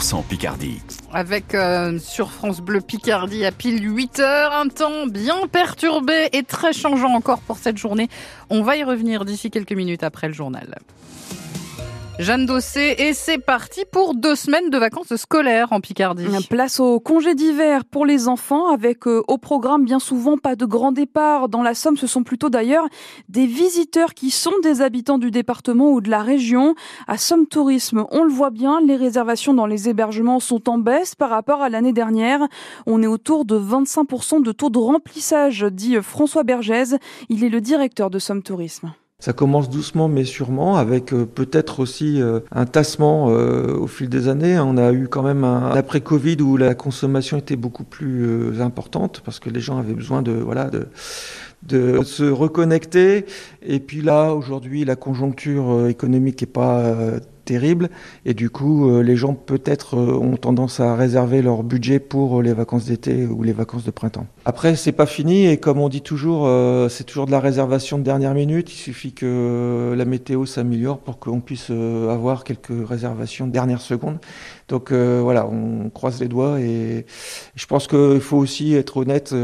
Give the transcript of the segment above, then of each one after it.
100% Picardie. Avec euh, sur France Bleu Picardie à pile 8 heures, un temps bien perturbé et très changeant encore pour cette journée. On va y revenir d'ici quelques minutes après le journal. Jeanne Dossé, et c'est parti pour deux semaines de vacances scolaires en Picardie. Place au congé d'hiver pour les enfants, avec euh, au programme bien souvent pas de grand départ. Dans la Somme, ce sont plutôt d'ailleurs des visiteurs qui sont des habitants du département ou de la région. À Somme Tourisme, on le voit bien, les réservations dans les hébergements sont en baisse par rapport à l'année dernière. On est autour de 25% de taux de remplissage, dit François Bergès. Il est le directeur de Somme Tourisme. Ça commence doucement mais sûrement, avec euh, peut-être aussi euh, un tassement euh, au fil des années. On a eu quand même un après Covid où la consommation était beaucoup plus importante parce que les gens avaient besoin de voilà de de se reconnecter. Et puis là, aujourd'hui, la conjoncture économique n'est pas terrible. Et du coup, euh, les gens peut-être euh, ont tendance à réserver leur budget pour euh, les vacances d'été ou les vacances de printemps. Après, c'est pas fini et comme on dit toujours, c'est toujours de la réservation de dernière minute. Il suffit que la météo s'améliore pour qu'on puisse avoir quelques réservations de dernière seconde. Donc voilà, on croise les doigts et je pense qu'il faut aussi être honnête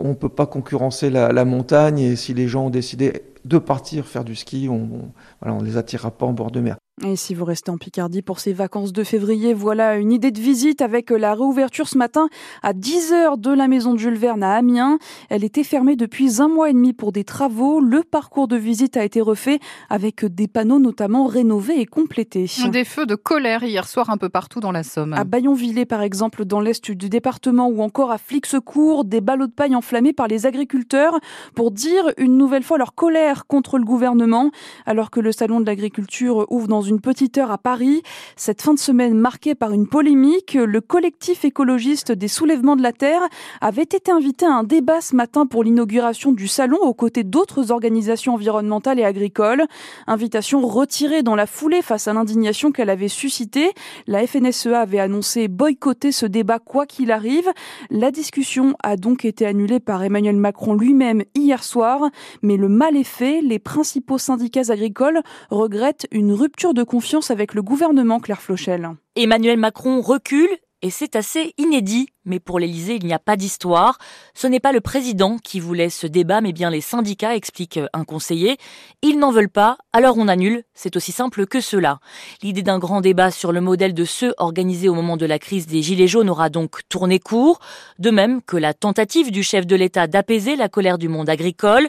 on ne peut pas concurrencer la, montagne et si les gens ont décidé de partir faire du ski, on ne les attirera pas en bord de mer. Et si vous restez en Picardie pour ces vacances de février, voilà une idée de visite avec la réouverture ce matin à 10h de la maison de Jules Verne à Amiens. Elle était fermée depuis un mois et demi pour des travaux. Le parcours de visite a été refait avec des panneaux notamment rénovés et complétés. Des feux de colère hier soir un peu partout dans la Somme. À Bayonvillers par exemple dans l'est du département ou encore à Flixecourt, des ballots de paille enflammés par les agriculteurs pour dire une nouvelle fois leur colère contre le gouvernement alors que le salon de l'agriculture ouvre dans une une petite heure à Paris. Cette fin de semaine marquée par une polémique, le collectif écologiste des soulèvements de la Terre avait été invité à un débat ce matin pour l'inauguration du salon aux côtés d'autres organisations environnementales et agricoles. Invitation retirée dans la foulée face à l'indignation qu'elle avait suscitée. La FNSEA avait annoncé boycotter ce débat quoi qu'il arrive. La discussion a donc été annulée par Emmanuel Macron lui-même hier soir. Mais le mal est fait. Les principaux syndicats agricoles regrettent une rupture de de confiance avec le gouvernement, Claire Flochel. Emmanuel Macron recule et c'est assez inédit. Mais pour l'Élysée, il n'y a pas d'histoire. Ce n'est pas le président qui voulait ce débat, mais bien les syndicats, explique un conseiller. Ils n'en veulent pas, alors on annule. C'est aussi simple que cela. L'idée d'un grand débat sur le modèle de ceux organisés au moment de la crise des Gilets jaunes aura donc tourné court. De même que la tentative du chef de l'État d'apaiser la colère du monde agricole.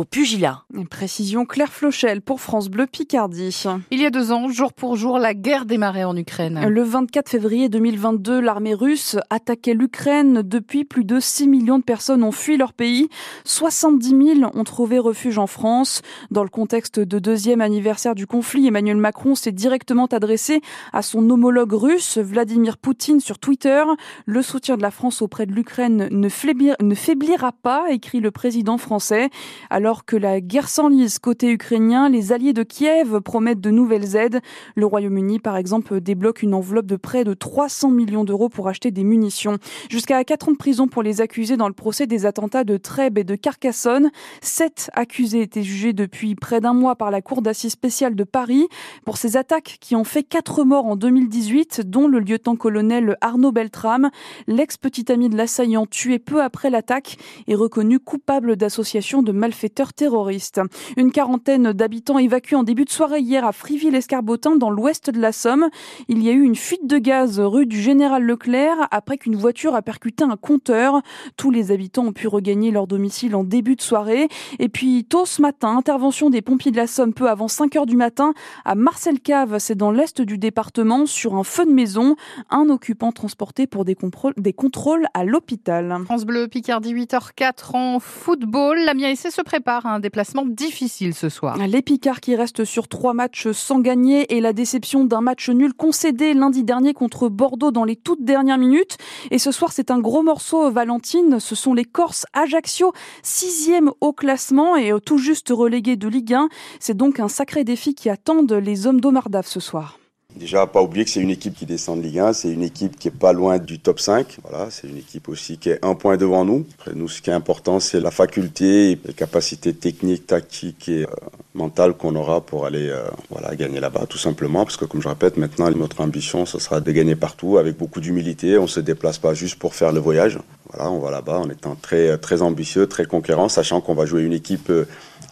au pugilat. Précision Claire Flochel pour France Bleu Picardie. Il y a deux ans, jour pour jour, la guerre démarrait en Ukraine. Le 24 février 2022, l'armée russe attaquait l'Ukraine. Depuis, plus de 6 millions de personnes ont fui leur pays. 70 000 ont trouvé refuge en France. Dans le contexte de deuxième anniversaire du conflit, Emmanuel Macron s'est directement adressé à son homologue russe, Vladimir Poutine, sur Twitter. Le soutien de la France auprès de l'Ukraine ne, ne faiblira pas, écrit le président français. Alors que la guerre s'enlise côté ukrainien, les alliés de Kiev promettent de nouvelles aides. Le Royaume-Uni, par exemple, débloque une enveloppe de près de 300 millions d'euros pour acheter des munitions. Jusqu'à 4 ans de prison pour les accusés dans le procès des attentats de Trèbes et de Carcassonne. Sept accusés étaient jugés depuis près d'un mois par la Cour d'assises spéciale de Paris pour ces attaques qui ont fait quatre morts en 2018, dont le lieutenant-colonel Arnaud Beltrame. L'ex-petit ami de l'assaillant tué peu après l'attaque est reconnu coupable d'association de malfaiteurs terroriste. Une quarantaine d'habitants évacués en début de soirée hier à Friville-Escarbotin dans l'ouest de la Somme. Il y a eu une fuite de gaz rue du Général Leclerc après qu'une voiture a percuté un compteur. Tous les habitants ont pu regagner leur domicile en début de soirée. Et puis tôt ce matin, intervention des pompiers de la Somme peu avant 5 heures du matin à Marcel Cave, c'est dans l'est du département, sur un feu de maison. Un occupant transporté pour des, contrôles à l'hôpital. France Bleu, Picardie 8h04 en football. La SC se prépare prépare un déplacement difficile ce soir. Les Picards qui restent sur trois matchs sans gagner et la déception d'un match nul concédé lundi dernier contre Bordeaux dans les toutes dernières minutes. Et ce soir, c'est un gros morceau, Valentine. Ce sont les Corses Ajaccio, sixième au classement et tout juste relégué de Ligue 1. C'est donc un sacré défi qui attendent les hommes d'Omardaf ce soir. Déjà, pas oublier que c'est une équipe qui descend de Ligue 1, c'est une équipe qui est pas loin du top 5. Voilà, c'est une équipe aussi qui est un point devant nous. Après, nous, ce qui est important, c'est la faculté, les capacités techniques, tactiques et euh, mentales qu'on aura pour aller euh, voilà, gagner là-bas, tout simplement. Parce que, comme je répète, maintenant, notre ambition, ce sera de gagner partout avec beaucoup d'humilité. On se déplace pas juste pour faire le voyage. Voilà, on va là-bas en étant très, très ambitieux, très conquérant, sachant qu'on va jouer une équipe euh,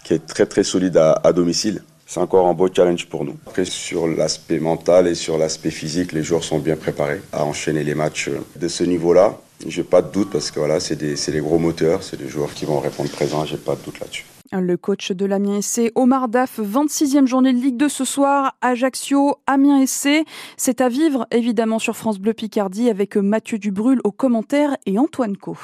qui est très, très solide à domicile c'est encore un beau challenge pour nous. Après, sur l'aspect mental et sur l'aspect physique, les joueurs sont bien préparés à enchaîner les matchs de ce niveau-là. J'ai pas de doute parce que voilà, c'est des, gros moteurs, c'est des joueurs qui vont répondre présent, j'ai pas de doute là-dessus. Le coach de l'Amiens SC, Omar Daf, 26e journée de Ligue 2 ce soir, Ajaccio, Amiens SC. C'est à vivre évidemment sur France Bleu Picardie avec Mathieu Dubrul aux commentaires et Antoine Co.